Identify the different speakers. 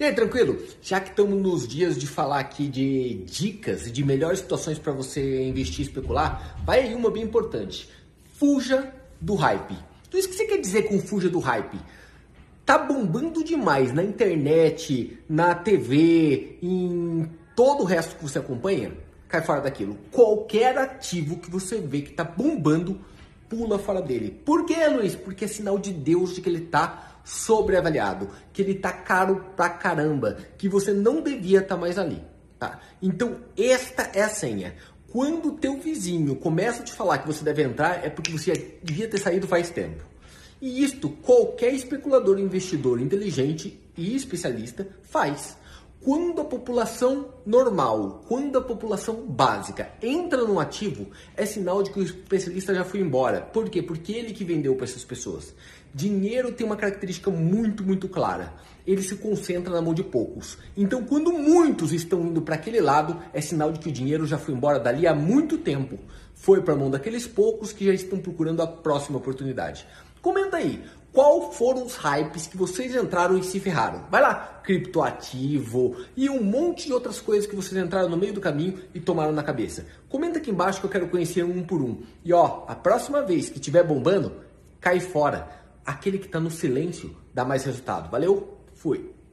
Speaker 1: E aí, tranquilo? Já que estamos nos dias de falar aqui de dicas e de melhores situações para você investir e especular, vai aí uma bem importante. Fuja do hype. Então, isso que você quer dizer com fuja do hype? Tá bombando demais na internet, na TV, em todo o resto que você acompanha? Cai fora daquilo. Qualquer ativo que você vê que tá bombando, pula fora dele. Por quê, Luiz? Porque é sinal de Deus de que ele tá sobreavaliado, que ele tá caro pra caramba, que você não devia estar tá mais ali, tá? Então, esta é a senha. Quando o teu vizinho começa a te falar que você deve entrar, é porque você devia ter saído faz tempo. E isto qualquer especulador, investidor inteligente e especialista faz. Quando a população normal, quando a população básica entra no ativo, é sinal de que o especialista já foi embora. Por quê? Porque ele que vendeu para essas pessoas. Dinheiro tem uma característica muito, muito clara. Ele se concentra na mão de poucos. Então, quando muitos estão indo para aquele lado, é sinal de que o dinheiro já foi embora dali há muito tempo. Foi para a mão daqueles poucos que já estão procurando a próxima oportunidade. Comenta aí, qual foram os hypes que vocês entraram e se ferraram? Vai lá, criptoativo e um monte de outras coisas que vocês entraram no meio do caminho e tomaram na cabeça. Comenta aqui embaixo que eu quero conhecer um por um. E ó, a próxima vez que estiver bombando, cai fora. Aquele que está no silêncio dá mais resultado. Valeu? Fui.